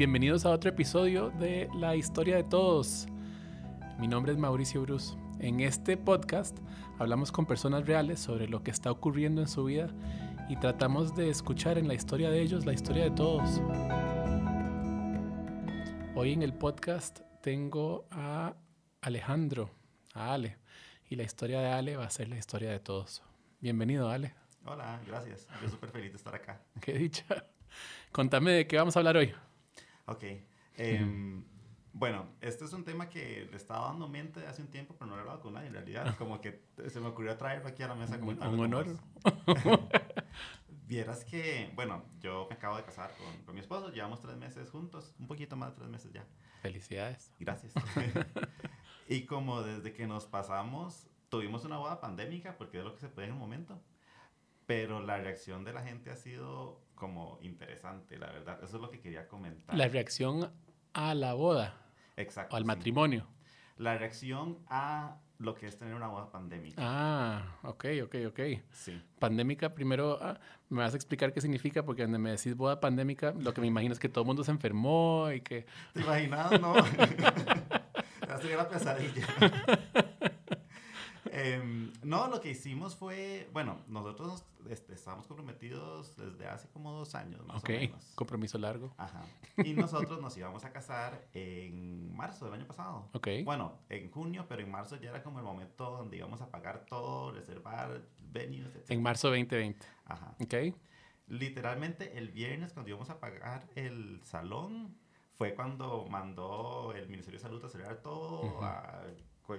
Bienvenidos a otro episodio de La Historia de Todos. Mi nombre es Mauricio Bruce. En este podcast hablamos con personas reales sobre lo que está ocurriendo en su vida y tratamos de escuchar en la historia de ellos la historia de todos. Hoy en el podcast tengo a Alejandro, a Ale, y la historia de Ale va a ser la historia de todos. Bienvenido, Ale. Hola, gracias. Yo súper feliz de estar acá. Qué dicha. Contame de qué vamos a hablar hoy. Ok. Em, bueno, este es un tema que le estaba dando mente hace un tiempo, pero no lo he hablado con nadie en realidad. Como que se me ocurrió traerlo aquí a la mesa. Un, un honor. Vieras que, bueno, yo me acabo de casar con, con, mi esposo, llevamos tres meses juntos, un poquito más de tres meses ya. Felicidades. Gracias. y como desde que nos pasamos, tuvimos una boda pandémica, porque es lo que se puede en un momento, pero la reacción de la gente ha sido como interesante, la verdad. Eso es lo que quería comentar. La reacción a la boda. Exacto. O al matrimonio. La reacción a lo que es tener una boda pandémica. Ah, ok, ok, ok. Sí. Pandémica, primero ah, me vas a explicar qué significa, porque cuando me decís boda pandémica, lo que me imagino es que todo el mundo se enfermó y que... ¿Te imaginas? No. sería la pesadilla. Eh, no, lo que hicimos fue, bueno, nosotros este, estábamos comprometidos desde hace como dos años más okay. o menos. compromiso largo. Ajá. Y nosotros nos íbamos a casar en marzo del año pasado. Ok. Bueno, en junio, pero en marzo ya era como el momento donde íbamos a pagar todo, reservar venues, etc. En marzo 2020. Ajá. Ok. Literalmente el viernes cuando íbamos a pagar el salón fue cuando mandó el Ministerio de Salud a cerrar todo, uh -huh. a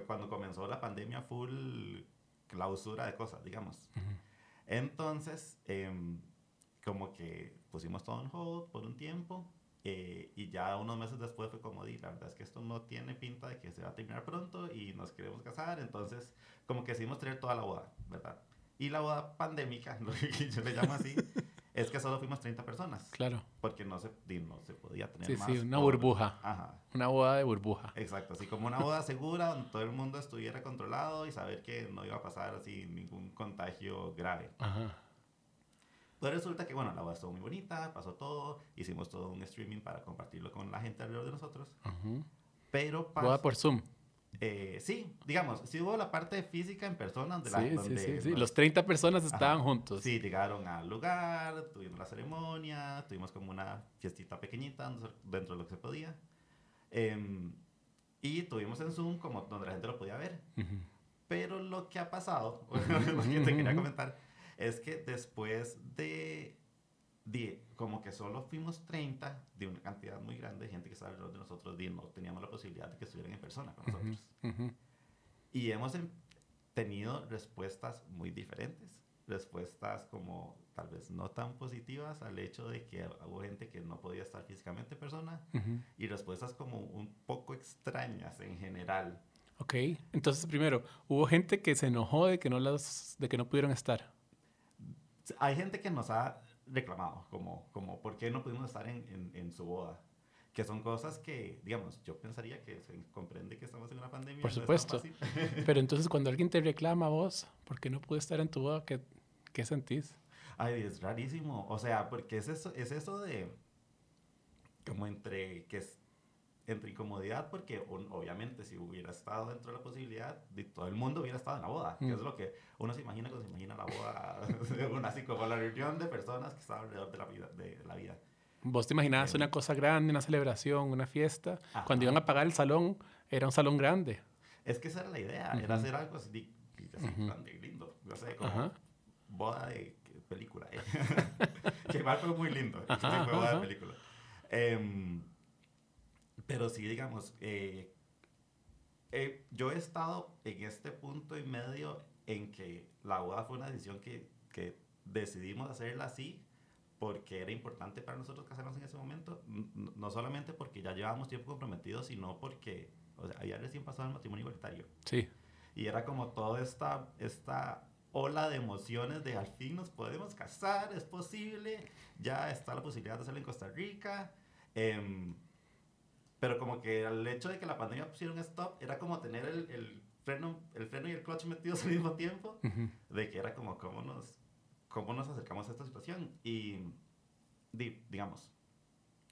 cuando comenzó la pandemia full clausura de cosas, digamos. Uh -huh. Entonces, eh, como que pusimos todo en hold por un tiempo eh, y ya unos meses después fue como, di, la verdad es que esto no tiene pinta de que se va a terminar pronto y nos queremos casar, entonces como que decidimos tener toda la boda, ¿verdad? Y la boda pandémica, lo que yo le llamo así, es que solo fuimos 30 personas. Claro. Porque no se, no se podía tener sí, más. Sí, una por... burbuja. Ajá. Una boda de burbuja. Exacto, así como una boda segura donde todo el mundo estuviera controlado y saber que no iba a pasar así ningún contagio grave. Ajá. Pues resulta que, bueno, la boda estuvo muy bonita, pasó todo, hicimos todo un streaming para compartirlo con la gente alrededor de nosotros. Ajá. Pero pasó... Boda por Zoom. Eh, sí, digamos, sí hubo la parte física en persona. Donde sí, la, sí, donde sí, sí. Los, Los 30 personas estaban ajá, juntos. Sí, llegaron al lugar, tuvimos la ceremonia, tuvimos como una fiestita pequeñita dentro de lo que se podía. Eh, y tuvimos en Zoom como donde la gente lo podía ver. Uh -huh. Pero lo que ha pasado, lo que te quería comentar, es que después de, de, como que solo fuimos 30 de una cantidad muy grande de gente que estaba alrededor de nosotros, y no teníamos la posibilidad de que estuvieran en persona con nosotros. Uh -huh. Y hemos tenido respuestas muy diferentes. Respuestas como tal vez no tan positivas al hecho de que hubo gente que no podía estar físicamente en persona uh -huh. y respuestas como un poco extrañas en general. Ok, entonces primero, hubo gente que se enojó de que no, las, de que no pudieron estar. Hay gente que nos ha reclamado, como, como ¿por qué no pudimos estar en, en, en su boda? que son cosas que, digamos, yo pensaría que se comprende que estamos en una pandemia. Por supuesto. No Pero entonces cuando alguien te reclama a vos, ¿por qué no pude estar en tu boda? ¿Qué, qué sentís? Ay, es rarísimo. O sea, porque es eso, es eso de, como entre, que es, entre incomodidad, porque un, obviamente si hubiera estado dentro de la posibilidad, de todo el mundo hubiera estado en la boda, mm. que es lo que uno se imagina cuando se imagina la boda, una, así como la reunión de personas que estaban alrededor de la vida. De la vida. Vos te imaginabas una cosa grande, una celebración, una fiesta. Ajá. Cuando iban a pagar el salón, era un salón grande. Es que esa era la idea, uh -huh. era hacer algo así, así uh -huh. de lindo. No sé, como boda de película. ¿eh? que igual fue muy lindo. Fue boda de película. Eh, pero sí, digamos, eh, eh, yo he estado en este punto y medio en que la boda fue una decisión que, que decidimos hacerla así porque era importante para nosotros casarnos en ese momento, no solamente porque ya llevábamos tiempo comprometidos, sino porque o sea, había recién pasado el matrimonio igualitario. Sí. Y era como toda esta, esta ola de emociones de al fin nos podemos casar, es posible, ya está la posibilidad de hacerlo en Costa Rica. Eh, pero como que el hecho de que la pandemia pusiera un stop era como tener el, el, freno, el freno y el clutch metidos al mismo tiempo, Uh -huh. de que era como cómo nos, cómo nos acercamos a esta situación. Y, di, digamos,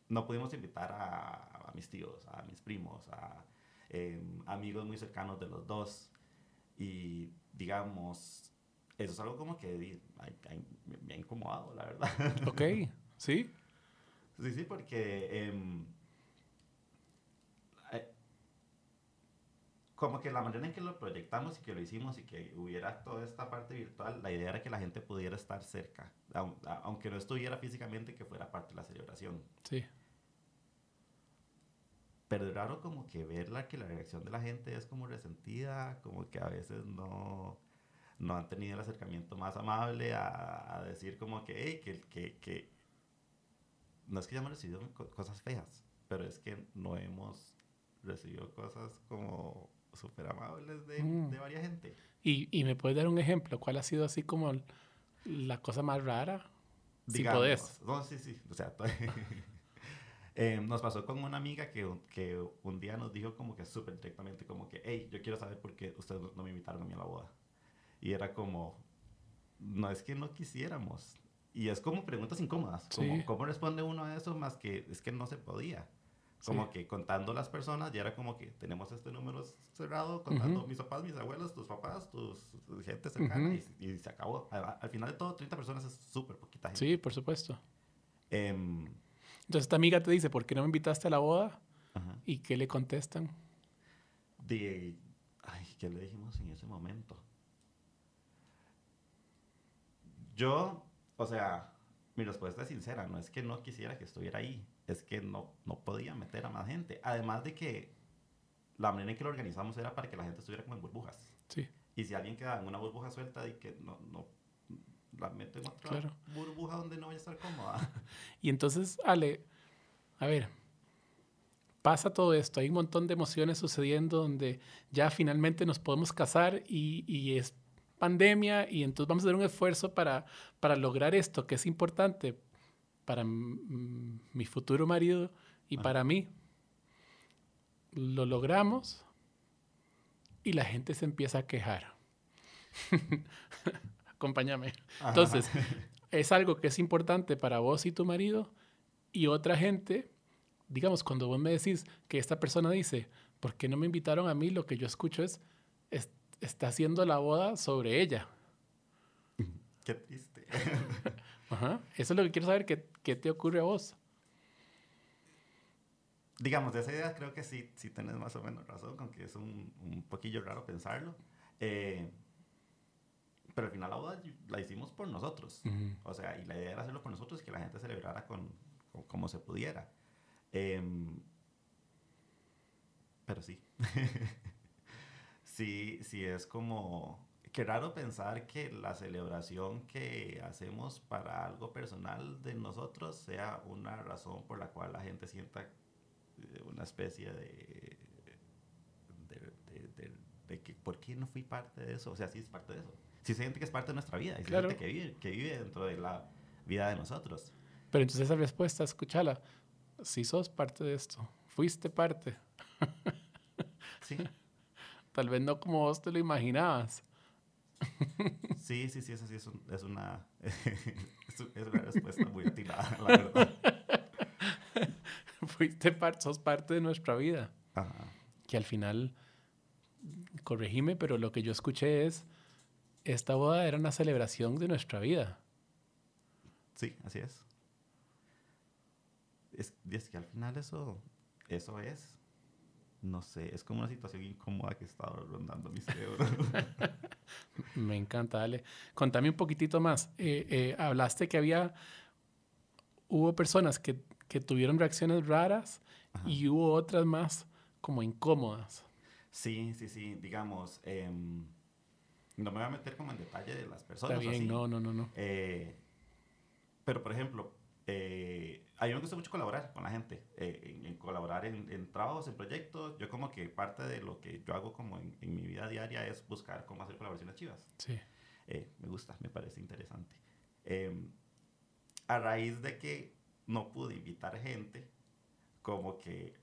no pudimos invitar a, a mis tíos, a mis primos, a em, amigos muy cercanos de los dos. Y digamos, eso es algo como que di- ay, ay, me, me ha incomodado, la verdad. Ok, sí. Sí, sí, porque eh, como que la manera en que lo proyectamos y que lo hicimos y que hubiera toda esta parte virtual, la idea era que la gente pudiera estar cerca, aunque no estuviera físicamente, que fuera parte de la celebración. Sí. Pero es raro como que verla, que la reacción de la gente es como resentida, como que a veces no, no han tenido el acercamiento más amable a, a decir como que, hey, que, que, que no es que ya hemos recibido co- cosas feas, pero es que no hemos recibido cosas como súper amables de, Mm. de varias gente. Y, y me puedes dar un ejemplo, ¿cuál ha sido así como la cosa más rara? Si Digamos, podés. No, sí, sí. O sea, eh, nos pasó con una amiga que, que un día nos dijo como que súper directamente, como que, hey, yo quiero saber por qué ustedes no- me invitaron a mí a la boda. Y era como, no es que no quisiéramos. Y es como preguntas incómodas. Como, Sí. ¿Cómo responde uno a eso más que es que no se podía? Como Sí. que contando las personas, ya era como que tenemos este número cerrado, contando mis papás, mis abuelos, tus papás, tus tu gente cercana, y, y se acabó. Al, al final de todo, 30 personas es súper poquita gente. Sí, por supuesto. Em, Entonces esta amiga te dice, ¿por qué no me invitaste a la boda? ¿Y qué le contestan? De, ay, ¿qué le dijimos en ese momento? Yo, o sea, mi respuesta es sincera, no es que no quisiera que estuviera ahí, es que no, no podía meter a más gente. Además de que la manera en que lo organizamos era para que la gente estuviera como en burbujas. Sí, Y si alguien queda en una burbuja suelta y que no, no la mete en otra Claro. burbuja donde no vaya a estar cómoda. Y entonces, Ale, a ver, pasa todo esto, hay un montón de emociones sucediendo donde ya finalmente nos podemos casar y, y es pandemia y entonces vamos a hacer un esfuerzo para, para lograr esto que es importante para mi futuro marido y Ajá. para mí. Lo logramos y la gente se empieza a quejar. Acompáñame. Entonces, es algo que es importante para vos y tu marido y otra gente, digamos, cuando vos me decís que esta persona dice, ¿por qué no me invitaron a mí? Lo que yo escucho es, es- está haciendo la boda sobre ella. Qué triste. Ajá. Eso es lo que quiero saber, ¿qué, qué te ocurre a vos? Digamos, de esa idea creo que sí, sí tenés más o menos razón, con que es un, un poquillo raro pensarlo. Eh, pero al final la boda la hicimos por nosotros. O sea, y la idea era hacerlo por nosotros y que la gente celebrara con, con- como se pudiera. Em, pero sí. sí, sí es como... Qué raro pensar que la celebración que hacemos para algo personal de nosotros sea una razón por la cual la gente sienta eh, una especie de... de, de- de- de que, ¿por qué no fui parte de eso? O sea, sí es parte de eso. Sí se siente que es parte de nuestra vida. Y Claro. siente que vive, que vive dentro de la vida de nosotros. Pero entonces esa respuesta, escúchala, si sos parte de esto, fuiste parte, Sí, tal vez no como vos te lo imaginabas. Sí, sí, sí, eso sí es, un- es una, es un- es una respuesta muy atinada, la verdad. fuiste parte, sos parte de nuestra vida. Ajá. que al final, corregime, pero lo que yo escuché es, esta boda era una celebración de nuestra vida. Sí, así es. Es, es que al final eso, eso es, no sé, es como una situación incómoda que está rondando mi cerebro. Me encanta, dale. Contame un poquitito más. Eh, eh, hablaste que había, hubo personas que, que tuvieron reacciones raras Ajá. y hubo otras más como incómodas. Sí, sí, sí, digamos, em, no me voy a meter como en detalle de las personas. Está o bien, así, no, no, no, no. eh, pero, por ejemplo, eh, a mí me gusta mucho colaborar con la gente, eh, en, en colaborar en, en trabajos, en proyectos. Yo como que parte de lo que yo hago como en, en mi vida diaria es buscar cómo hacer colaboraciones chivas. Sí. Eh, me gusta, me parece interesante. Em, a raíz de que no pude invitar gente, como que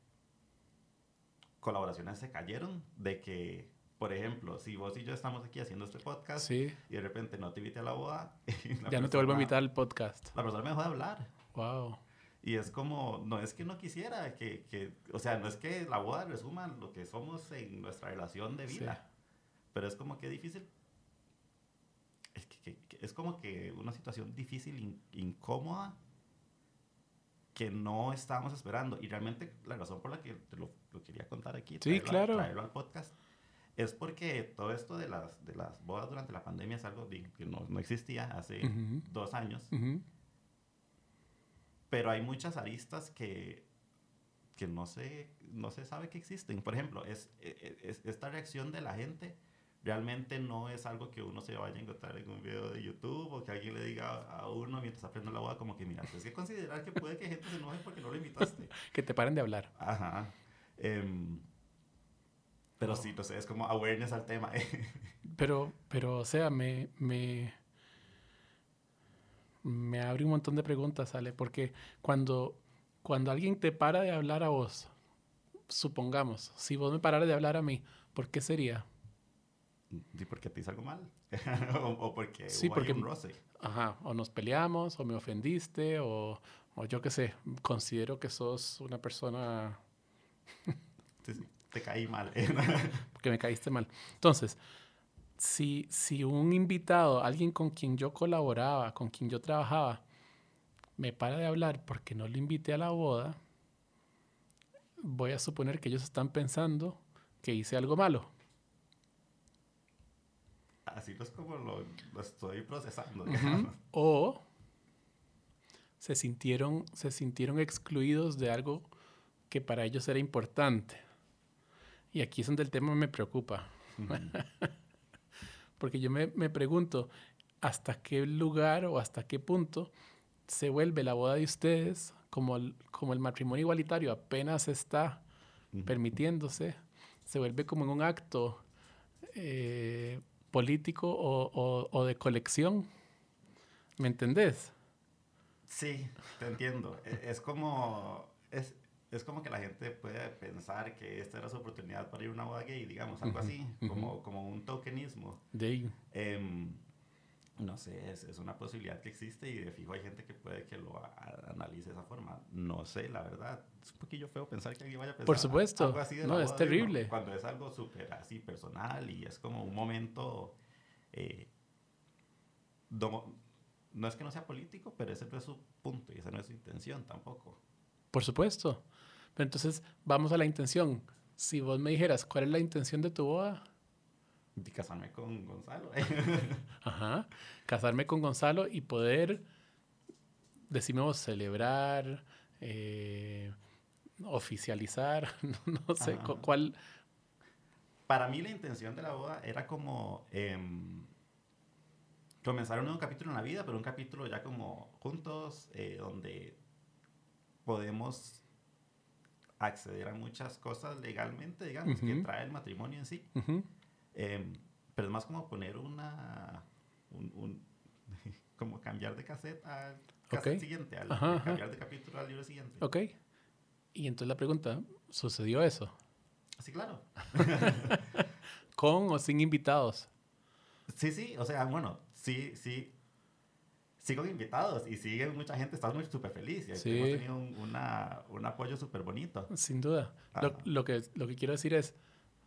colaboraciones se cayeron, de que, por ejemplo, si vos y yo estamos aquí haciendo este podcast Sí. y de repente no te invité a la boda, Ya no te vuelvo a invitar al podcast. La persona me dejó de hablar. Wow. Y es como, no es que no quisiera, que, que, o sea, no es que la boda resuma lo que somos en nuestra relación de vida, pero es como que difícil. Es, que, es como que una situación difícil, incómoda, que no estábamos esperando. Y realmente la razón por la que te lo, lo quería contar aquí, sí, claro. traerlo al podcast, es porque todo esto de las, de las bodas durante la pandemia es algo que no, no existía hace dos años. Pero hay muchas aristas que, que no, se, no se sabe que existen. Por ejemplo, es, e, e, es, esta reacción de la gente realmente no es algo que uno se vaya a encontrar en un video de YouTube o que alguien le diga a uno mientras aprende la boda como que, mira, tienes que considerar que puede que gente se enoje porque no lo invitaste. que te paren de hablar. Ajá. Eh, pero sí, no sé, es como awareness al tema. pero, pero, o sea, me, me, me abre un montón de preguntas, Ale, porque cuando, cuando alguien te para de hablar a vos, supongamos, si vos me pararas de hablar a mí, ¿por qué sería? Sí, porque te hice algo mal. o, porque sí, porque, un roce. Ajá, o nos peleamos, o me ofendiste, o, o yo qué sé, considero que sos una persona... te caí mal. Porque me caíste mal. Entonces, si, si un invitado, alguien con quien yo colaboraba, con quien yo trabajaba, me para de hablar porque no lo invité a la boda, voy a suponer que ellos están pensando que hice algo malo. Así es como lo, estoy procesando. O se sintieron, se sintieron excluidos de algo que para ellos era importante. Y aquí es donde el tema me preocupa. Porque yo me, me, pregunto, ¿hasta qué lugar o hasta qué punto se vuelve la boda de ustedes como el, como el matrimonio igualitario apenas está permitiéndose? Se vuelve como en un acto eh, político o, o, o de colección. ¿Me entendés? Sí, te entiendo. E, es como, es, es como que la gente puede pensar que esta era su oportunidad para ir a una boda gay, digamos, algo así, como, como un tokenismo. De eh, no sé, es, es, una posibilidad que existe y de fijo hay gente que puede que lo analice de esa forma. No sé, la verdad. Es un poquillo feo pensar que alguien vaya a pensar Por supuesto. algo así de No, es terrible. cuando es algo súper así personal y es como un momento... Eh, no es que no sea político, pero ese no es su punto y esa no es su intención tampoco. Por supuesto. Pero entonces, vamos a la intención. Si vos me dijeras, ¿cuál es la intención de tu boda? De casarme con Gonzalo. Ajá. Casarme con Gonzalo y poder, decimos, celebrar, eh, oficializar, no sé, ¿cuál? Para mí la intención de la boda era como em, comenzar un nuevo capítulo en la vida, pero un capítulo ya como juntos, eh, donde podemos acceder a muchas cosas legalmente, digamos, que trae el matrimonio en sí. Em, pero es más como poner una... Un, como cambiar de cassette al cassette siguiente, al, cambiar de capítulo al libro siguiente. Ok. Y entonces la pregunta, ¿sucedió eso? Sí, claro. ¿Con o sin invitados? Sí, sí, o sea, bueno, sí, sí, sigo invitados y sigue mucha gente, estamos súper felices. Sí. Hemos tenido un, una, un apoyo súper bonito. Sin duda. Lo, lo, que, lo que quiero decir es,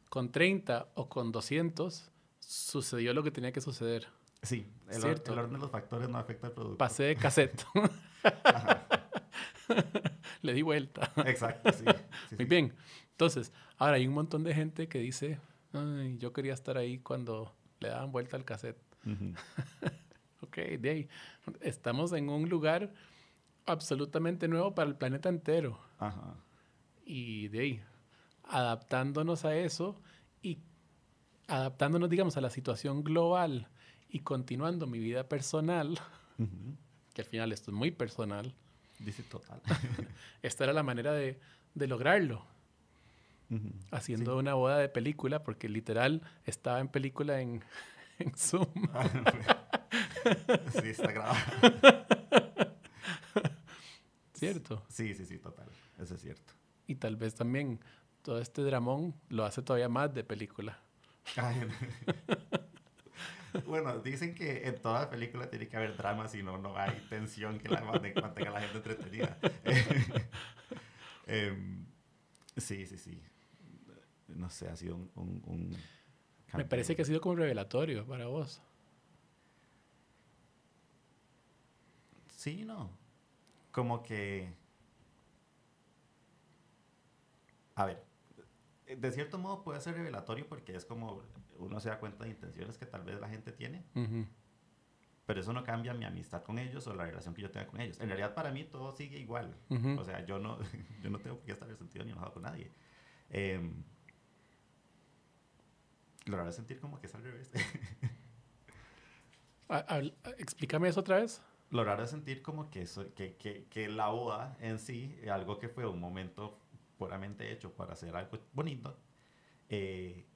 con 30 o con 200, sucedió lo que tenía que suceder. Sí, el, el orden de los factores no afecta al producto. Pasé de cassette. Le di vuelta. Exacto, sí. Muy bien. Entonces, ahora hay un montón de gente que dice, Ay, yo quería estar ahí cuando le daban vuelta al cassette. Ok, de ahí. Estamos en un lugar absolutamente nuevo para el planeta entero. Ajá. Y de ahí, adaptándonos a eso y adaptándonos, digamos, a la situación global y continuando mi vida personal, que al final esto es muy personal. Dice total. esta era la manera de, de lograrlo. Haciendo una boda de película, porque literal estaba en película en, en Zoom. Sí, está grabado. ¿Cierto? Sí, sí, sí, total. Eso es cierto. Y tal vez también todo este dramón lo hace todavía más de película. bueno, dicen que en toda película tiene que haber drama, si no, no hay tensión que la mantenga a la gente entretenida. Em, sí, sí, sí. No sé, ha sido un... un, Me parece que ha sido como revelatorio para vos. Sí, no. Como que... A ver, de cierto modo puede ser revelatorio porque es como uno se da cuenta de intenciones que tal vez la gente tiene. Pero eso no cambia mi amistad con ellos o la relación que yo tenga con ellos. En realidad para mí todo sigue igual. O sea, yo no, yo no tengo que estar resentido ni enojado con nadie. Eh, lo es sentir como que es al revés. explícame eso otra vez. Lo raro es sentir como que, que, que, que la boda en sí, algo que fue un momento puramente hecho para hacer algo bonito, eh,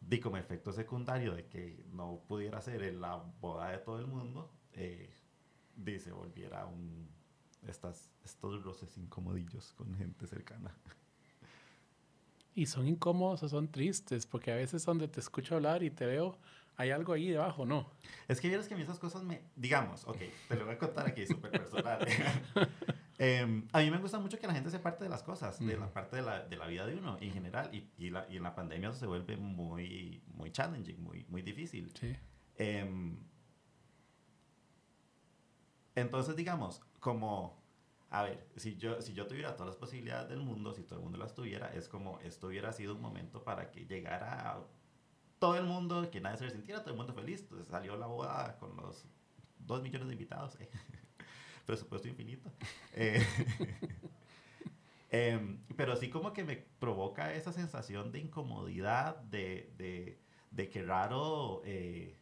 di como efecto secundario de que no pudiera ser la boda de todo el mundo, eh, di se volviera un, estas, estos roces incomodillos con gente cercana. Y son incómodos o son tristes, porque a veces donde te escucho hablar y te veo, hay algo ahí debajo, ¿no? Es que vieras que a mí esas cosas me, digamos, ok, te lo voy a contar aquí súper personal. Em, a mí me gusta mucho que la gente se parte de las cosas, de la parte de la, de la, vida de uno en general. Y, y, la, y, en la pandemia eso se vuelve muy, muy challenging, muy, muy difícil. Sí. Em, entonces, digamos, como, a ver, si yo, si yo tuviera todas las posibilidades del mundo, si todo el mundo las tuviera, es como esto hubiera sido un momento para que llegara todo el mundo, que nadie se sintiera, todo el mundo feliz. Entonces salió la boda con los dos millones de invitados. Eh presupuesto infinito. Eh, em, pero sí como que me provoca esa sensación de incomodidad, de, de, de que raro, eh,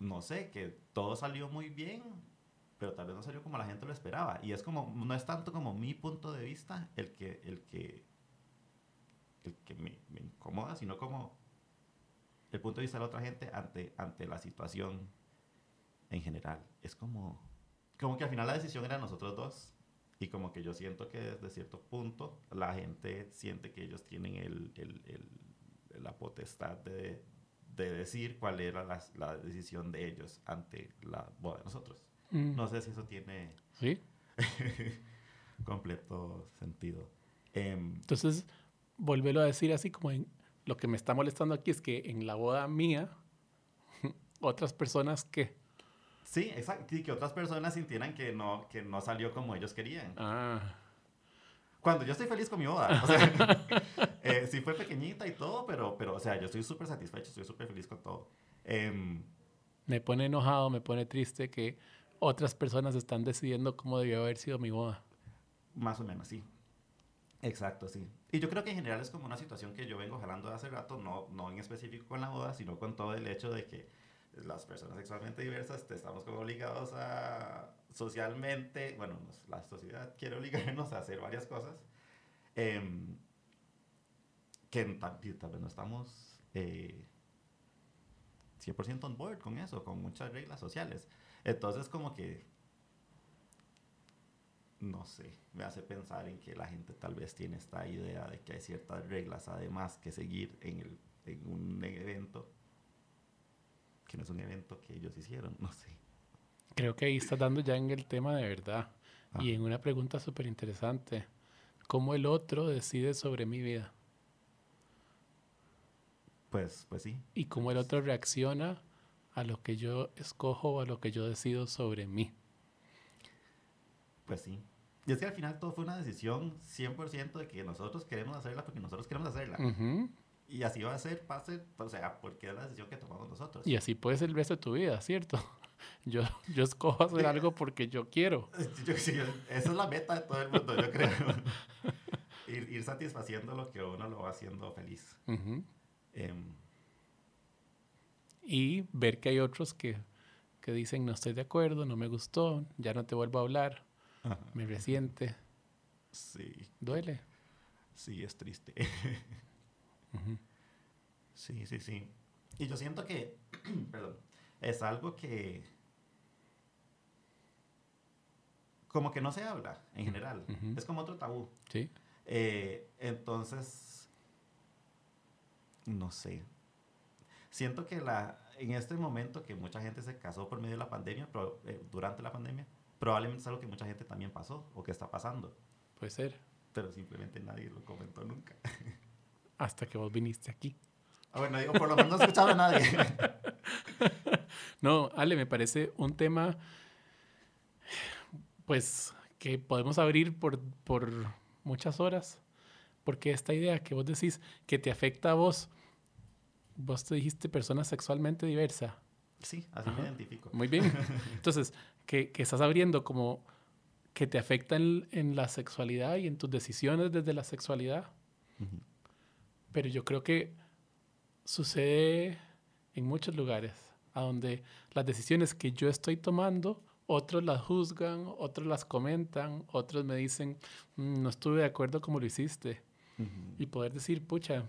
no sé, que todo salió muy bien, pero tal vez no salió como la gente lo esperaba. Y es como, no es tanto como mi punto de vista el que, el que, el que me, me incomoda, sino como el punto de vista de la otra gente ante, ante la situación en general. Es como, como que al final la decisión era nosotros dos. Y como que yo siento que desde cierto punto la gente siente que ellos tienen el, el, el, la potestad de, de, decir cuál era la, la, decisión de ellos ante la boda de nosotros. Mm. No sé si eso tiene ¿Sí? completo sentido. Em, Entonces, volverlo a decir así como en, lo que me está molestando aquí es que en la boda mía, otras personas que Sí, exacto. Y que otras personas sintieran que no, que no salió como ellos querían. Ah. Cuando yo estoy feliz con mi boda. O sea, eh, sí fue pequeñita y todo, pero, pero o sea, yo estoy súper satisfecho, estoy súper feliz con todo. Em, me pone enojado, me pone triste que otras personas están decidiendo cómo debió haber sido mi boda. Más o menos, sí. Exacto, sí. Y yo creo que en general es como una situación que yo vengo jalando de hace rato, no, no en específico con la boda, sino con todo el hecho de que las personas sexualmente diversas te estamos como obligados a socialmente, bueno, la sociedad quiere obligarnos a hacer varias cosas em, que tal, vez no estamos eh, 100% on board con eso, con muchas reglas sociales. Entonces como que, no sé, me hace pensar en que la gente tal vez tiene esta idea de que hay ciertas reglas además que seguir en, el, en un evento que no es un evento que ellos hicieron, no sé. Creo que ahí estás dando ya en el tema de verdad y en una pregunta súper interesante. ¿Cómo el otro decide sobre mi vida? Pues, pues sí. Y cómo el otro reacciona a lo que yo escojo o a lo que yo decido sobre mí. Pues sí. Y es que al final todo fue una decisión 100% de que nosotros queremos hacerla porque nosotros queremos hacerla. Y así va a ser, pase, o sea, porque es la decisión que tomamos nosotros. Y así puede ser el resto de tu vida, ¿cierto? Yo, yo escojo hacer algo porque yo quiero. esa es la meta de todo el mundo, yo creo. ir, ir, satisfaciendo lo que uno lo va haciendo feliz. Em, y ver que hay otros que, que, dicen, no estoy de acuerdo, no me gustó, ya no te vuelvo a hablar, me resiente. Sí. Duele. Sí, es triste. Sí, sí, sí. Y yo siento que, perdón, es algo que como que no se habla en general. Es como otro tabú. Sí. Eh, entonces, no sé. siento que la, en este momento que mucha gente se casó por medio de la pandemia, pero, eh, durante la pandemia, probablemente es algo que mucha gente también pasó o que está pasando. Puede ser. Pero simplemente nadie lo comentó nunca. Hasta que vos viniste aquí. Ah, bueno, digo, por lo menos no he escuchado a nadie. no, Ale, me parece un tema, pues, que podemos abrir por, por muchas horas. Porque esta idea que vos decís que te afecta a vos, vos te dijiste persona sexualmente diversa. Sí, así me identifico. Muy bien. Entonces, que, que, estás abriendo como que te afecta en, en, la sexualidad y en tus decisiones desde la sexualidad. Pero yo creo que sucede en muchos lugares, a donde las decisiones que yo estoy tomando, otros las juzgan, otros las comentan, otros me dicen, mm, no estuve de acuerdo como lo hiciste. Y poder decir, pucha,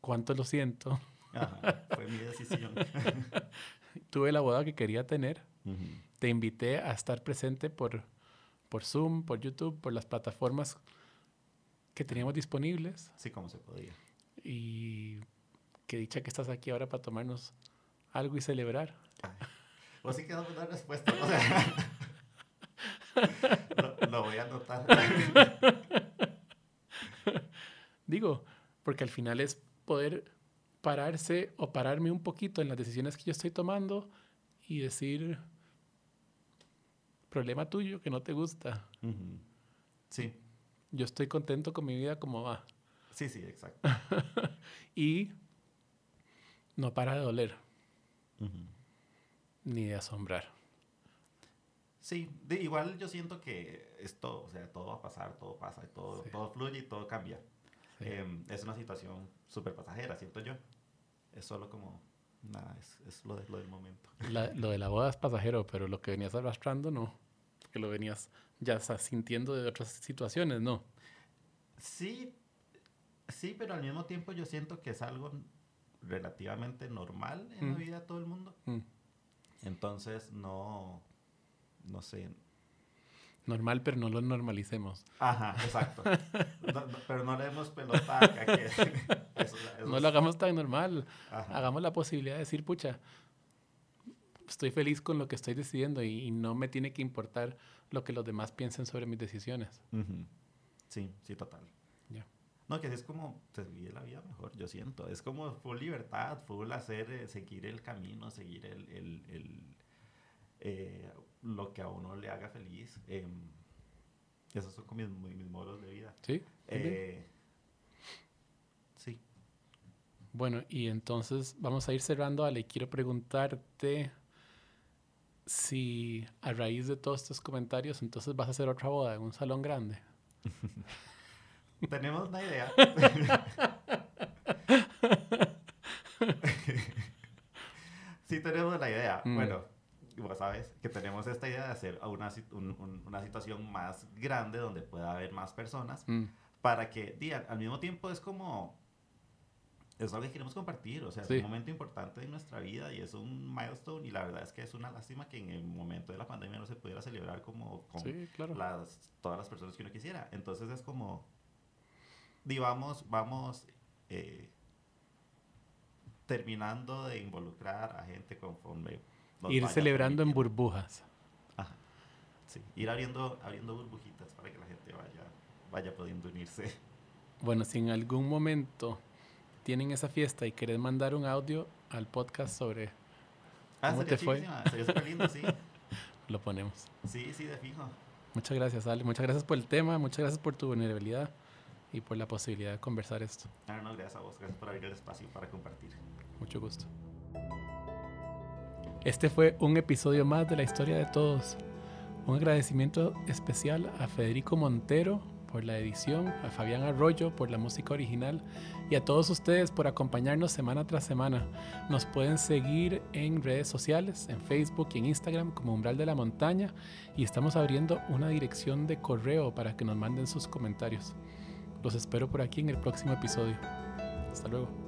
cuánto lo siento. Ajá, fue mi decisión. Tuve la boda que quería tener. Te invité a estar presente por, por Zoom, por YouTube, por las plataformas que teníamos disponibles. Sí, como se podía. Y qué dicha que estás aquí ahora para tomarnos algo y celebrar. Pues sí quedamos dar respuesta. O sea, lo, lo voy a anotar. Digo, porque al final es poder pararse o pararme un poquito en las decisiones que yo estoy tomando y decir, problema tuyo que no te gusta. Sí. Yo estoy contento con mi vida como va. Sí, sí, exacto. y no para de doler. Ni de asombrar. Sí, de, igual yo siento que esto, o sea, todo va a pasar, todo pasa, todo, todo fluye y todo cambia. Em, es una situación súper pasajera, siento yo. Es solo como, nada, es, es lo, de, lo del momento. lo de la boda es pasajero, pero lo que venías arrastrando no. Que lo venías ya sintiendo de otras situaciones, ¿no? Sí, sí, pero al mismo tiempo yo siento que es algo relativamente normal en la mm. vida de todo el mundo. Mm. Entonces, no, no sé. Normal, pero no lo normalicemos. Ajá, exacto. pero no le demos pelota que No lo hagamos tan normal. Hagamos la posibilidad de decir, pucha, estoy feliz con lo que estoy decidiendo y, no me tiene que importar lo que los demás piensen sobre mis decisiones. Sí, sí, total. No, que es como se vive la vida mejor, yo siento. Es como full libertad, full hacer, eh, seguir el camino, seguir el, el, el eh, lo que a uno le haga feliz. Eh, esos son como mis, mis, modos de vida. Sí. Eh, sí. Bueno, y entonces vamos a ir cerrando, Ale. Quiero preguntarte si a raíz de todos estos comentarios, entonces vas a hacer otra boda en un salón grande. Tenemos una idea. sí, tenemos la idea. Mm. Bueno, vos sabes que tenemos esta idea de hacer una, una situación más grande donde pueda haber más personas mm. para que, digan, al mismo tiempo es como es algo que queremos compartir, o sea, es un momento importante en nuestra vida y es un milestone y la verdad es que es una lástima que en el momento de la pandemia no se pudiera celebrar como con las, todas las personas que uno quisiera. Entonces es como, digamos, vamos eh, terminando de involucrar a gente conforme. Ir celebrando en burbujas. Ajá. Sí, ir abriendo, abriendo burbujitas para que la gente vaya, vaya pudiendo unirse. Bueno, si en algún momento tienen esa fiesta y querés mandar un audio al podcast sobre ah, cómo te fue. Sería súper lindo, sí. Lo ponemos. Sí, sí, de fijo. Muchas gracias, Ale. Muchas gracias por el tema, muchas gracias por tu vulnerabilidad y por la posibilidad de conversar esto. Ah, no, gracias a vos, gracias por abrir el espacio para compartir. Mucho gusto. Este fue un episodio más de la historia de todos. Un agradecimiento especial a Federico Montero por la edición, a Fabián Arroyo por la música original y a todos ustedes por acompañarnos semana tras semana. Nos pueden seguir en redes sociales, en Facebook y en Instagram como Umbral de la Montaña y estamos abriendo una dirección de correo para que nos manden sus comentarios. Los espero por aquí en el próximo episodio. Hasta luego.